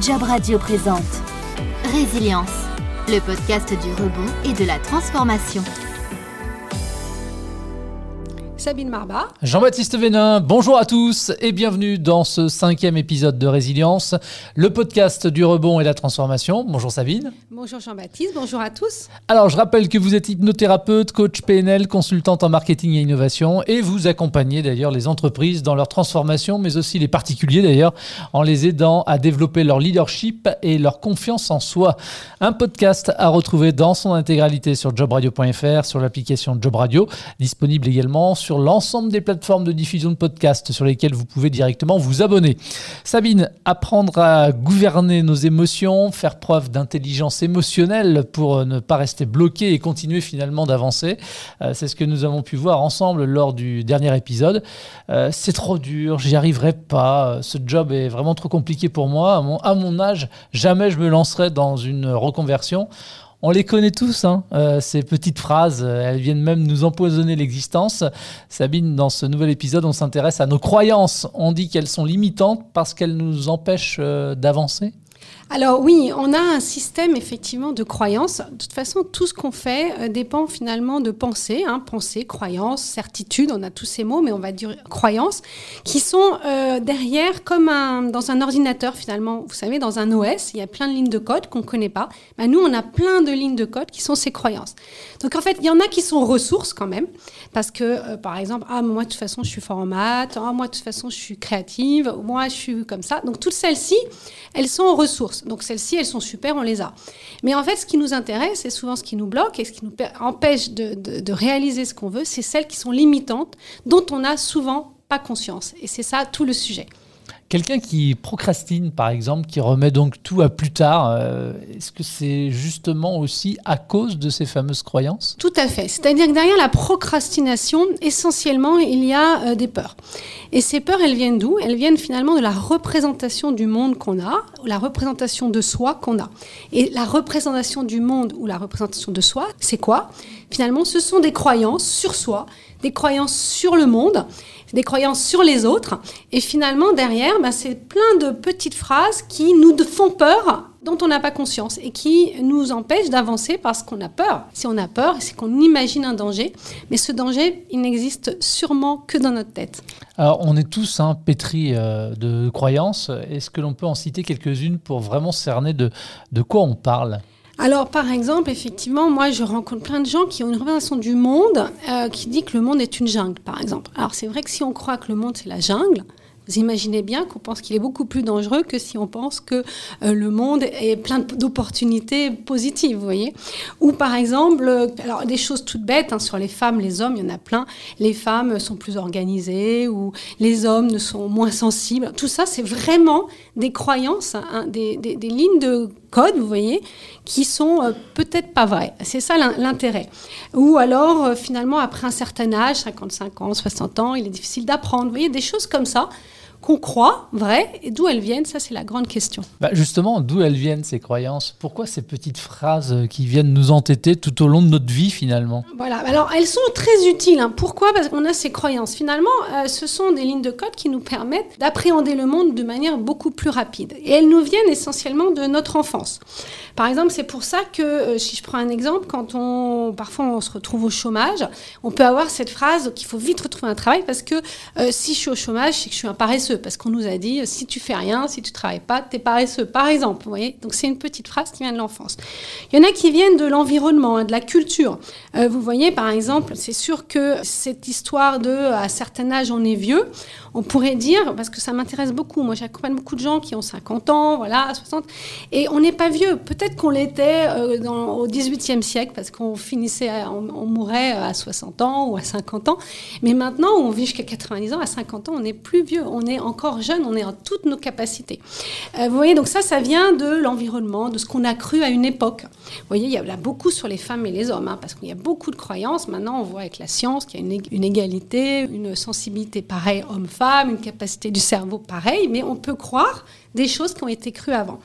Job Radio présente Résilience, le podcast du rebond et de la transformation. Sabine Marba. Jean-Baptiste Vénin, bonjour à tous et bienvenue dans ce cinquième épisode de Résilience, le podcast du rebond et la transformation. Bonjour Sabine. Bonjour Jean-Baptiste, bonjour à tous. Alors je rappelle que vous êtes hypnothérapeute, coach PNL, consultante en marketing et innovation et vous accompagnez d'ailleurs les entreprises dans leur transformation, mais aussi les particuliers d'ailleurs, en les aidant à développer leur leadership et leur confiance en soi. Un podcast à retrouver dans son intégralité sur jobradio.fr, sur l'application Job Radio, disponible également sur sur l'ensemble des plateformes de diffusion de podcasts sur lesquelles vous pouvez directement vous abonner. Sabine, apprendre à gouverner nos émotions, faire preuve d'intelligence émotionnelle pour ne pas rester bloqué et continuer finalement d'avancer, euh, c'est ce que nous avons pu voir ensemble lors du dernier épisode. Euh, c'est trop dur, j'y arriverai pas, ce job est vraiment trop compliqué pour moi. À mon âge, jamais je me lancerai dans une reconversion. On les connaît tous, hein, euh, ces petites phrases, elles viennent même nous empoisonner l'existence. Sabine, dans ce nouvel épisode, on s'intéresse à nos croyances. On dit qu'elles sont limitantes parce qu'elles nous empêchent euh, d'avancer alors oui, on a un système effectivement de croyances. De toute façon, tout ce qu'on fait euh, dépend finalement de pensée, hein, pensée, croyance, certitude. On a tous ces mots, mais on va dire croyances qui sont euh, derrière comme un, dans un ordinateur finalement. Vous savez, dans un OS, il y a plein de lignes de code qu'on ne connaît pas. Ben, nous, on a plein de lignes de code qui sont ces croyances. Donc en fait, il y en a qui sont ressources quand même, parce que euh, par exemple, ah moi de toute façon, je suis fort en maths. Ah moi de toute façon, je suis créative. Moi, je suis comme ça. Donc toutes celles-ci, elles sont ressources. Donc celles-ci, elles sont super, on les a. Mais en fait, ce qui nous intéresse, et souvent ce qui nous bloque et ce qui nous empêche de, réaliser ce qu'on veut, c'est celles qui sont limitantes, dont on n'a souvent pas conscience. Et c'est ça tout le sujet. Quelqu'un qui procrastine, par exemple, qui remet donc tout à plus tard, euh, est-ce que c'est justement aussi à cause de ces fameuses croyances? Tout à fait. C'est-à-dire que derrière la procrastination, essentiellement, il y a euh, des peurs. Et ces peurs, elles viennent d'où? Elles viennent finalement de la représentation du monde qu'on a, la représentation de soi qu'on a. Et la représentation du monde ou la représentation de soi, c'est quoi? Finalement, ce sont des croyances sur soi, des croyances sur le monde des croyances sur les autres. Et finalement, derrière, bah, c'est plein de petites phrases qui nous font peur dont on n'a pas conscience et qui nous empêchent d'avancer parce qu'on a peur. Si on a peur, c'est qu'on imagine un danger, mais ce danger, il n'existe sûrement que dans notre tête. Alors, on est tous hein, pétris euh, de croyances. Est-ce que l'on peut en citer quelques-unes pour vraiment cerner de, de quoi on parle? Alors, par exemple, effectivement, moi, je rencontre plein de gens qui ont une représentation du monde euh, qui dit que le monde est une jungle, par exemple. Alors, c'est vrai que si on croit que le monde, c'est la jungle, vous imaginez bien qu'on pense qu'il est beaucoup plus dangereux que si on pense que euh, le monde est plein d'opportunités positives, vous voyez. Ou par exemple, euh, alors des choses toutes bêtes hein, sur les femmes, les hommes, il y en a plein. Les femmes sont plus organisées ou les hommes ne sont moins sensibles. Tout ça, c'est vraiment des croyances, hein, des, des, lignes de code, vous voyez, qui sont euh, peut-être pas vraies. C'est ça l'intérêt. Ou alors, finalement, après un certain âge, 55 ans, 60 ans, il est difficile d'apprendre. Vous voyez, des choses comme ça qu'on croit vraies et d'où elles viennent, ça c'est la grande question. Bah justement, d'où elles viennent ces croyances? Pourquoi ces petites phrases qui viennent nous entêter tout au long de notre vie finalement? Voilà, alors elles sont très utiles. Hein. Pourquoi? Parce qu'on a ces croyances. Finalement, euh, ce sont des lignes de code qui nous permettent d'appréhender le monde de manière beaucoup plus rapide. Et elles nous viennent essentiellement de notre enfance. Par exemple, c'est pour ça que, euh, si je prends un exemple, quand on, parfois on se retrouve au chômage, on peut avoir cette phrase qu'il faut vite retrouver un travail parce que euh, si je suis au chômage, c'est que je suis un paresseux parce qu'on nous a dit si tu fais rien, si tu travailles pas, tu es paresseux, par exemple. Vous voyez Donc c'est une petite phrase qui vient de l'enfance. Il y en a qui viennent de l'environnement, hein, de la culture. Euh, vous voyez, par exemple, c'est sûr que cette histoire de à certain âge on est vieux, on pourrait dire, parce que ça m'intéresse beaucoup, moi j'accompagne beaucoup de gens qui ont 50 ans, voilà, 60, et on n'est pas vieux. Peut-être qu'on l'était euh, au 18e siècle, parce qu'on finissait, on, mourait à 60 ans ou à 50 ans, mais maintenant on vit jusqu'à 90 ans, à 50 ans on n'est plus vieux, on est encore jeune, on est en toutes nos capacités. Euh, vous voyez, donc ça, ça vient de l'environnement, de ce qu'on a cru à une époque. Vous voyez, il y a beaucoup sur les femmes et les hommes, hein, parce qu'il y a beaucoup de croyances. Maintenant, on voit avec la science qu'il y a une, égalité, une sensibilité pareille homme-femme, une capacité du cerveau pareille, mais on peut croire des choses qui ont été crues avant.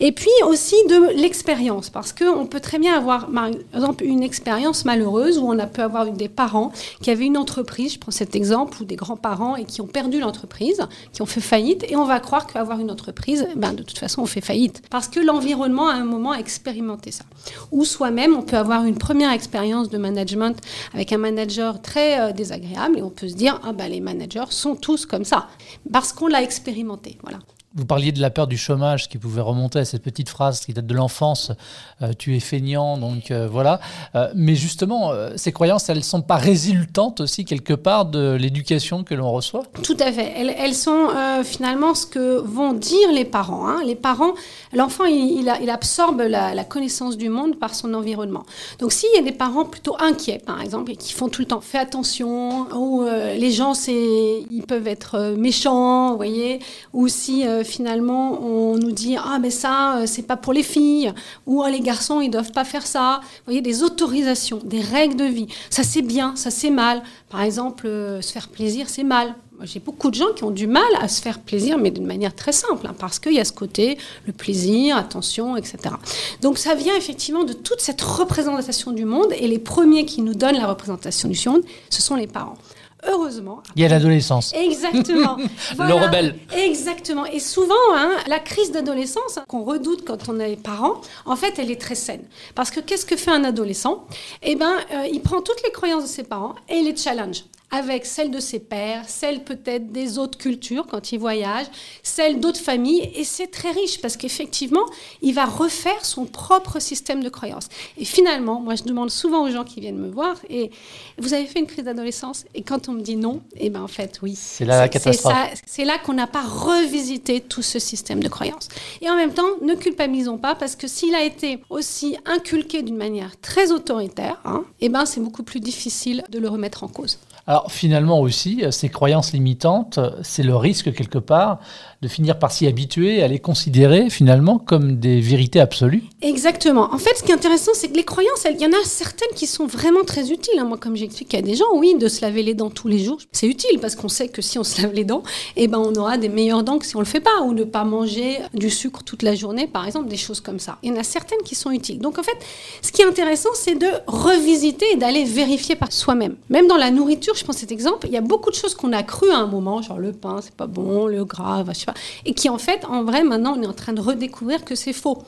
Et puis aussi de l'expérience, parce qu'on peut très bien avoir, par exemple, une expérience malheureuse où on a pu avoir des parents qui avaient une entreprise, je prends cet exemple, ou des grands-parents et qui ont perdu l'entreprise. qui ont fait faillite et on va croire qu'avoir une entreprise, ben, de toute façon, on fait faillite. Parce que l'environnement, à un moment, a expérimenté ça. Ou soi-même, on peut avoir une première expérience de management avec un manager très euh, désagréable et on peut se dire, ah ben, les managers sont tous comme ça. Parce qu'on l'a expérimenté. Voilà. Vous parliez de la peur du chômage qui pouvait remonter à cette petite phrase qui date de l'enfance, euh, tu es feignant, donc euh, voilà. Euh, mais justement, ces croyances, elles ne sont pas résultantes aussi quelque part de l'éducation que l'on reçoit? Tout à fait. Elles, sont finalement ce que vont dire les parents. Hein. Les parents, l'enfant, il, absorbe la, la, connaissance du monde par son environnement. Donc s'il y a des parents plutôt inquiets, par exemple, et qui font tout le temps, fais attention, ou les gens, ils peuvent être méchants, vous voyez, ou si finalement on nous dit ah mais ça euh, c'est pas pour les filles ou ah, les garçons ils doivent pas faire ça. Vous voyez des autorisations, des règles de vie. Ça c'est bien, ça c'est mal. Par exemple, euh, se faire plaisir c'est mal. J'ai beaucoup de gens qui ont du mal à se faire plaisir, mais d'une manière très simple, hein, parce qu'il y a ce côté, le plaisir, attention, etc. Donc ça vient effectivement de toute cette représentation du monde, et les premiers qui nous donnent la représentation du monde, ce sont les parents heureusement. Il y a l'adolescence. Exactement. Le rebelle. Exactement. Et souvent, hein, la crise d'adolescence qu'on redoute quand on est parent, en fait, elle est très saine. Parce que qu'est-ce que fait un adolescent? Eh bien, euh, il prend toutes les croyances de ses parents et il les challenge avec celles de ses pères, celles peut-être des autres cultures quand il voyage, celles d'autres familles. Et c'est très riche parce qu'effectivement, il va refaire son propre système de croyances. Et finalement, moi, je demande souvent aux gens qui viennent me voir, et vous avez fait une crise d'adolescence Et quand on me dit non, et eh ben en fait, oui. C'est là la catastrophe. C'est là qu'on n'a pas revisité tout ce système de croyances. Et en même temps, ne culpabilisons pas parce que s'il a été aussi inculqué d'une manière très autoritaire, hein, et eh ben c'est beaucoup plus difficile de le remettre en cause. Alors finalement aussi, ces croyances limitantes, c'est le risque quelque part de finir par s'y habituer, à les considérer finalement comme des vérités absolues. Exactement. En fait, ce qui est intéressant, c'est que les croyances, il y en a certaines qui sont vraiment très utiles. Hein. Moi, comme j'explique à des gens, oui, de se laver les dents tous les jours, c'est utile parce qu'on sait que si on se lave les dents, eh ben, on aura des meilleures dents que si on le fait pas, ou ne pas manger du sucre toute la journée, par exemple, des choses comme ça. Il y en a certaines qui sont utiles. Donc en fait, ce qui est intéressant, c'est de revisiter et d'aller vérifier par soi-même. Même dans la nourriture, je prends cet exemple, il y a beaucoup de choses qu'on a crues à un moment, genre le pain, c'est pas bon, le gras, je sais pas, et qui en fait, en vrai, maintenant, on est en train de redécouvrir que c'est faux.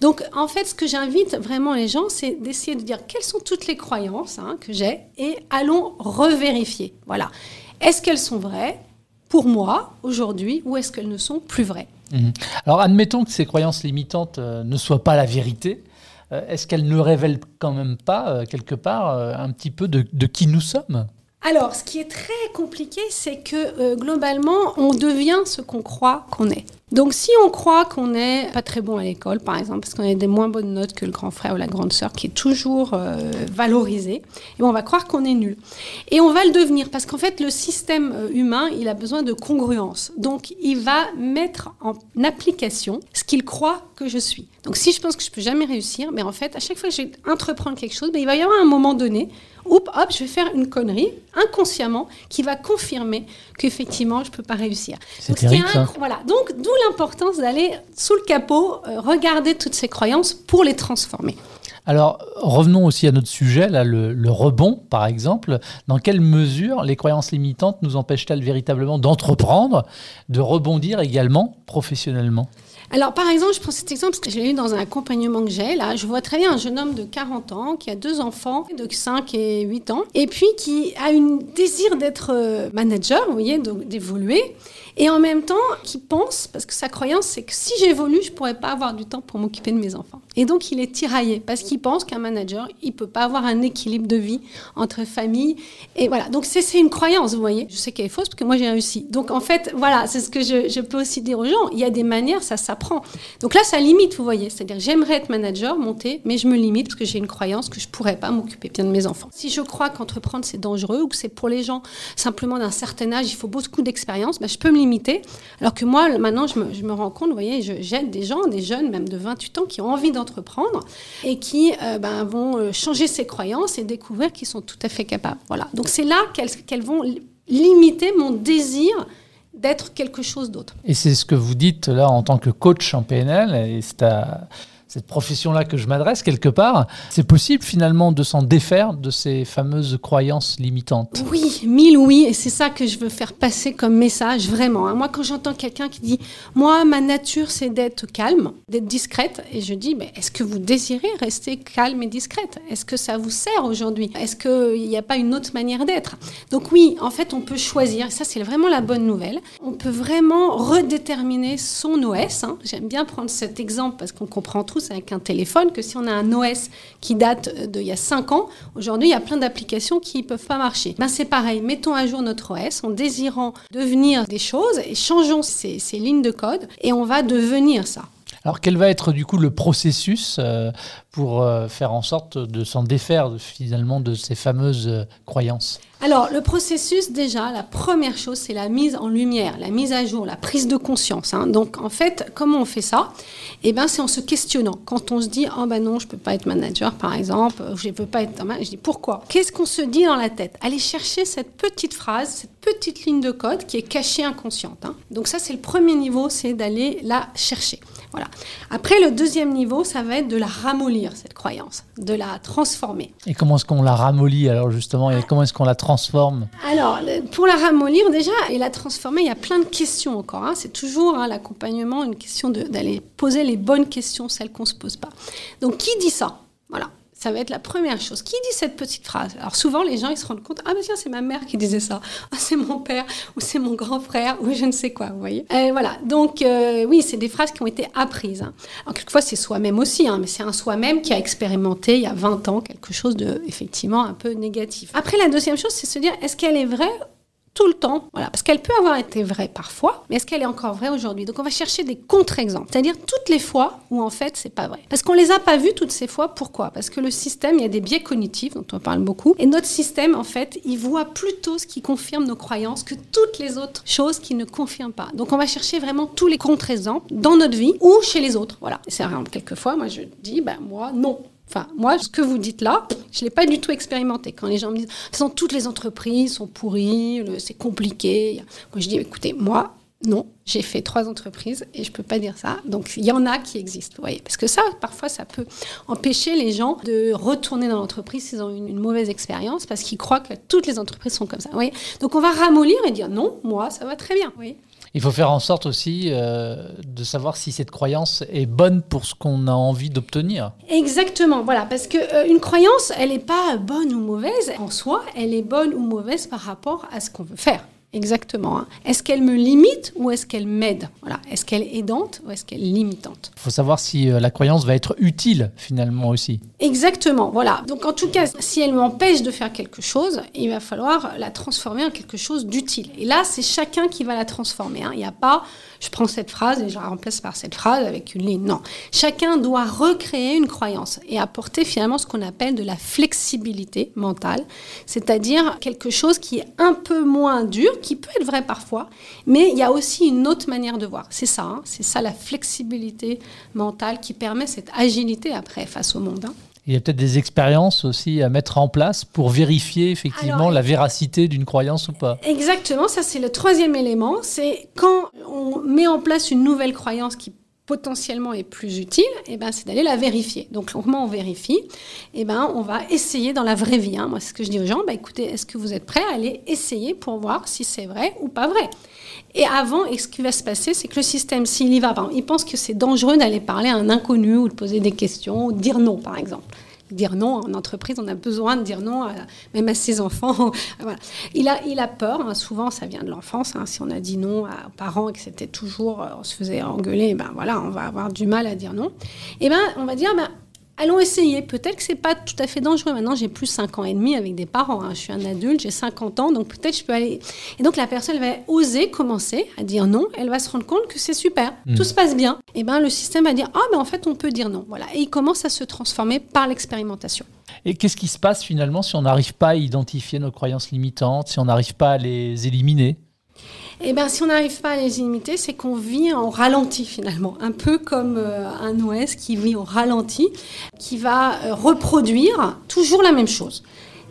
Donc, en fait, ce que j'invite vraiment les gens, c'est d'essayer de dire quelles sont toutes les croyances hein, que j'ai et allons revérifier. Voilà. Est-ce qu'elles sont vraies pour moi aujourd'hui ou est-ce qu'elles ne sont plus vraies? Mhm. Alors, admettons que ces croyances limitantes euh, ne soient pas la vérité. Euh, est-ce qu'elles ne révèlent quand même pas, euh, quelque part, un petit peu de qui nous sommes? Alors, ce qui est très compliqué, c'est que euh, globalement, on devient ce qu'on croit qu'on est. Donc, si on croit qu'on n'est pas très bon à l'école, par exemple, parce qu'on a des moins bonnes notes que le grand frère ou la grande sœur, qui est toujours euh, valorisé, et eh on va croire qu'on est nul. Et on va le devenir, parce qu'en fait, le système euh, humain, il a besoin de congruence. Donc, il va mettre en application ce qu'il croit que je suis. Donc, si je pense que je peux jamais réussir, mais en fait, à chaque fois que je vais entreprendre quelque chose, ben, il va y avoir un moment donné hop, hop, je vais faire une connerie inconsciemment qui va confirmer qu'effectivement, je ne peux pas réussir. C'est terrible, ça. Voilà. Donc, d'où l'importance d'aller sous le capot, euh, regarder toutes ces croyances pour les transformer. Alors, revenons aussi à notre sujet, là, le, le rebond, par exemple. Dans quelle mesure les croyances limitantes nous empêchent-elles véritablement d'entreprendre, de rebondir également professionnellement? Alors, par exemple, je prends cet exemple parce que je l'ai eu dans un accompagnement que j'ai. Là, je vois très bien un jeune homme de 40 ans qui a deux enfants de 5 et 8 ans et puis qui a un désir d'être euh, manager, vous voyez, d'évoluer et en même temps qui pense, parce que sa croyance, c'est que si j'évolue, je pourrais pas avoir du temps pour m'occuper de mes enfants. Et donc, il est tiraillé, parce qu'il pense qu'un manager, il peut pas avoir un équilibre de vie entre famille. Et voilà. Donc, c'est une croyance, vous voyez. Je sais qu'elle est fausse, parce que moi, j'ai réussi. Donc, en fait, voilà, c'est ce que je, peux aussi dire aux gens. Il y a des manières, ça s'apprend. Donc là, ça limite, vous voyez. C'est-à-dire, j'aimerais être manager, monter, mais je me limite, parce que j'ai une croyance que je pourrais pas m'occuper bien de mes enfants. Si je crois qu'entreprendre, c'est dangereux, ou que c'est pour les gens simplement d'un certain âge, il faut beaucoup d'expérience, ben, je peux me Alors que moi, maintenant, je me, rends compte, vous voyez, j'aide des gens, des jeunes, même de 28 ans, qui ont envie d'entreprendre et qui euh, ben, vont euh, changer ses croyances et découvrir qu'ils sont tout à fait capables. Voilà. Donc c'est là qu'elles vont limiter mon désir d'être quelque chose d'autre. Et c'est ce que vous dites là en tant que coach en PNL, et c'est cette profession-là que je m'adresse quelque part, c'est possible finalement de s'en défaire de ces fameuses croyances limitantes. Oui, mille oui, et c'est ça que je veux faire passer comme message vraiment. Hein. Moi, quand j'entends quelqu'un qui dit, moi, ma nature, c'est d'être calme, d'être discrète, et je dis, mais est-ce que vous désirez rester calme et discrète? Est-ce que ça vous sert aujourd'hui? Est-ce qu'il n'y a pas une autre manière d'être Donc oui, en fait, on peut choisir, et ça c'est vraiment la bonne nouvelle, on peut vraiment redéterminer son OS. Hein. J'aime bien prendre cet exemple parce qu'on comprend avec un téléphone que si on a un OS qui date d'il y a 5 ans, aujourd'hui il y a plein d'applications qui ne peuvent pas marcher. Ben, c'est pareil, mettons à jour notre OS en désirant devenir des choses et changeons ces, ces lignes de code et on va devenir ça. Alors quel va être du coup le processus euh, pour euh, faire en sorte de s'en défaire finalement de ces fameuses euh, croyances alors, le processus, déjà, la première chose, c'est la mise en lumière, la mise à jour, la prise de conscience. Hein. Donc, en fait, comment on fait ça? Eh bien, c'est en se questionnant. Quand on se dit, oh ben non, je ne peux pas être manager, par exemple, je ne peux pas être... Je dis, pourquoi? Qu'est-ce qu'on se dit dans la tête? Allez chercher cette petite phrase, cette petite ligne de code qui est cachée inconsciente. Hein. Donc, ça, c'est le premier niveau, c'est d'aller la chercher. Voilà. Après, le deuxième niveau, ça va être de la ramollir, cette croyance, de la transformer. Et comment est-ce qu'on la ramollit alors justement Et comment est-ce qu'on la transforme? Alors, pour la ramollir déjà et la transformer, il y a plein de questions encore. Hein. C'est toujours hein, l'accompagnement, une question d'aller poser les bonnes questions, celles qu'on ne se pose pas. Donc, qui dit ça? Ça va être la première chose. Qui dit cette petite phrase? Alors souvent, les gens, ils se rendent compte, ah ben tiens, c'est ma mère qui disait ça, ah, c'est mon père, ou c'est mon grand frère, ou je ne sais quoi, vous voyez et Voilà, donc euh, oui, c'est des phrases qui ont été apprises. Hein. Alors quelquefois, c'est soi-même aussi, hein, mais c'est un soi-même qui a expérimenté il y a 20 ans quelque chose de, effectivement, un peu négatif. Après, la deuxième chose, c'est se dire, est-ce qu'elle est vraie tout le temps. Voilà, parce qu'elle peut avoir été vraie parfois, mais est-ce qu'elle est encore vraie aujourd'hui? Donc on va chercher des contre-exemples, c'est-à-dire toutes les fois où en fait c'est pas vrai. Parce qu'on les a pas vues toutes ces fois. Pourquoi? Parce que le système, il y a des biais cognitifs dont on parle beaucoup, et notre système en fait, il voit plutôt ce qui confirme nos croyances que toutes les autres choses qui ne confirment pas. Donc on va chercher vraiment tous les contre-exemples dans notre vie ou chez les autres. Voilà. C'est quelquefois, moi je dis, ben moi non, Enfin, moi, ce que vous dites là, je ne l'ai pas du tout expérimenté. Quand les gens me disent, de toute façon, toutes les entreprises sont pourries, c'est compliqué. Moi, je dis, écoutez, moi, non, j'ai fait trois entreprises et je ne peux pas dire ça. Donc, il y en a qui existent, voyez. Parce que ça, parfois, ça peut empêcher les gens de retourner dans l'entreprise s'ils ont une, une mauvaise expérience parce qu'ils croient que toutes les entreprises sont comme ça. Donc, on va ramollir et dire, non, moi, ça va très bien, vous. Il faut faire en sorte aussi euh, de savoir si cette croyance est bonne pour ce qu'on a envie d'obtenir. Exactement, voilà, parce que euh, une croyance, elle n'est pas bonne ou mauvaise en soi, elle est bonne ou mauvaise par rapport à ce qu'on veut faire. Exactement. Hein. Est-ce qu'elle me limite ou est-ce qu'elle m'aide? Voilà. Est-ce qu'elle est aidante ou est-ce qu'elle est limitante? Il faut savoir si euh, la croyance va être utile finalement aussi. Exactement. Voilà. Donc en tout cas, si elle m'empêche de faire quelque chose, il va falloir la transformer en quelque chose d'utile. Et là, c'est chacun qui va la transformer. Hein. Il n'y a pas je prends cette phrase et je la remplace par cette phrase avec une ligne. Non. Chacun doit recréer une croyance et apporter finalement ce qu'on appelle de la flexibilité mentale, c'est-à-dire quelque chose qui est un peu moins dur, qui peut être vrai parfois, mais il y a aussi une autre manière de voir. C'est ça, hein. c'est ça la flexibilité mentale qui permet cette agilité après face au monde. Hein. Il y a peut-être des expériences aussi à mettre en place pour vérifier effectivement la véracité d'une croyance ou pas. Exactement, ça c'est le troisième élément. C'est quand on met en place une nouvelle croyance qui potentiellement est plus utile, et eh ben, c'est d'aller la vérifier. Donc, comment on vérifie et eh ben, On va essayer dans la vraie vie. Hein. Moi, c'est ce que je dis aux gens, bah, écoutez, est-ce que vous êtes prêts à aller essayer pour voir si c'est vrai ou pas vrai? Et avant, ce qui va se passer, c'est que le système, s'il y va, il pense que c'est dangereux d'aller parler à un inconnu ou de poser des questions ou de dire non, par exemple dire non en entreprise, on a besoin de dire non, même à ses enfants. il, a, il a peur, hein. souvent ça vient de l'enfance, hein. si on a dit non aux parents et que c'était toujours, euh, on se faisait engueuler, ben voilà, on va avoir du mal à dire non. Et eh ben on va dire, ben, allons essayer. Peut-être que c'est pas tout à fait dangereux. Maintenant, j'ai plus 5 ans et demi avec des parents. Hein. Je suis un adulte, j'ai 50 ans, donc peut-être je peux aller. Et donc la personne va oser commencer à dire non. Elle va se rendre compte que c'est super, hmm. tout se passe bien. Et ben le système va dire ah ben en fait on peut dire non. Voilà. Et il commence à se transformer par l'expérimentation. Et qu'est-ce qui se passe finalement si on n'arrive pas à identifier nos croyances limitantes, si on n'arrive pas à les éliminer? Eh bien, si on n'arrive pas à les limiter, c'est qu'on vit en ralenti finalement, un peu comme euh, un OS qui vit en ralenti, qui va euh, reproduire toujours la même chose.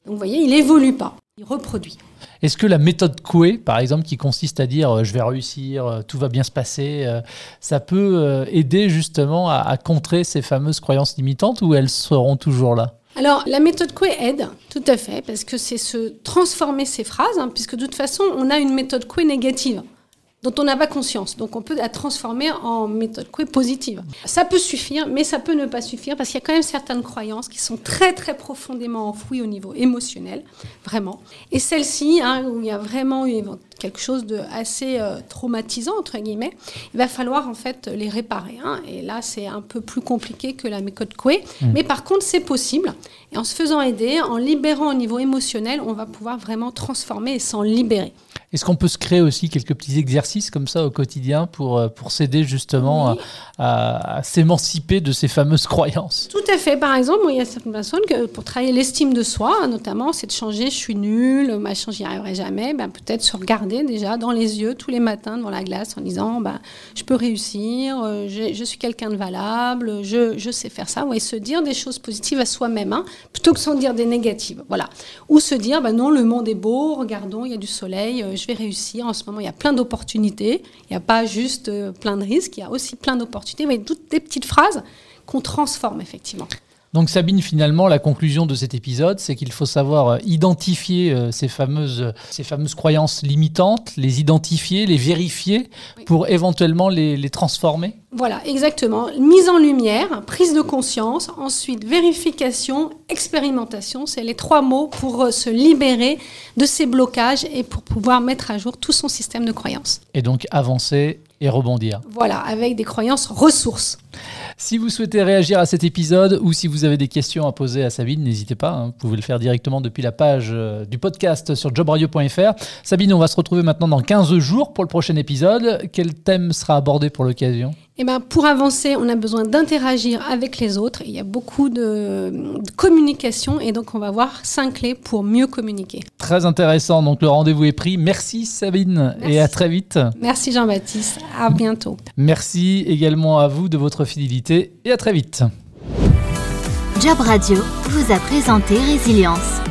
Donc, vous voyez, il évolue pas. il reproduit. Est-ce que la méthode Coué, par exemple, qui consiste à dire euh, je vais réussir, tout va bien se passer, ça peut aider justement à, à contrer ces fameuses croyances limitantes ou elles seront toujours là? Alors, la méthode Coué aide, tout à fait, parce que c'est se transformer ces phrases, hein, puisque de toute façon, on a une méthode Coué négative dont on n'a pas conscience. Donc on peut la transformer en méthode Coué positive. Ça peut suffire, mais ça peut ne pas suffire parce qu'il y a quand même certaines croyances qui sont très très profondément enfouies au niveau émotionnel, vraiment. Et celles-ci, hein, où il y a vraiment eu quelque chose de assez euh, traumatisant entre guillemets, il va falloir en fait les réparer. hein. Et là, c'est un peu plus compliqué que la méthode Coué, mais par contre, c'est possible. Et en se faisant aider, en libérant au niveau émotionnel, on va pouvoir vraiment transformer et s'en libérer. Est-ce qu'on peut se créer aussi quelques petits exercices comme ça au quotidien pour, euh, pour s'aider justement Oui. à, à- à s'émanciper de ces fameuses croyances? Tout à fait. Par exemple, il y a certaines personnes que pour travailler l'estime de soi, notamment, c'est de changer je suis nul, machin, j'y arriverai jamais. Ben, peut-être se regarder déjà dans les yeux tous les matins devant la glace en disant ben, je peux réussir, euh, je, suis quelqu'un de valable, je, je sais faire ça. Ouais, se dire des choses positives à soi-même, hein, plutôt que s'en dire des négatives. Voilà. Ou se dire ben non, le monde est beau, regardons, il y a du soleil, euh, je vais réussir. En ce moment, il y a plein d'opportunités. Il n'y a pas juste euh, plein de risques, il y a aussi plein d'opportunités. Voyez, toutes des petites phrases qu'on transforme effectivement. Donc Sabine, finalement, la conclusion de cet épisode, c'est qu'il faut savoir euh, identifier euh, ces fameuses, ces fameuses croyances limitantes, les identifier, les vérifier Oui. pour éventuellement les, les transformer. Voilà, exactement. Mise en lumière, prise de conscience, ensuite vérification, expérimentation. C'est les trois mots pour euh, se libérer de ces blocages et pour pouvoir mettre à jour tout son système de croyances. Et donc avancer et rebondir. Voilà, avec des croyances ressources. Si vous souhaitez réagir à cet épisode ou si vous avez des questions à poser à Sabine, n'hésitez pas. hein, vous pouvez le faire directement depuis la page euh, du podcast sur jobradio.fr. Sabine, on va se retrouver maintenant dans 15 jours pour le prochain épisode. Quel thème sera abordé pour l'occasion? Et ben, pour avancer, on a besoin d'interagir avec les autres. Il y a beaucoup de, de communication et donc on va voir cinq clés pour mieux communiquer. Très intéressant, donc le rendez-vous est pris. Merci Sabine Merci. et à très vite. Merci Jean-Baptiste. À bientôt. Merci également à vous de votre fidélité et à très vite. Job Radio vous a présenté Résilience,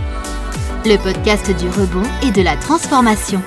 le podcast du rebond et de la transformation.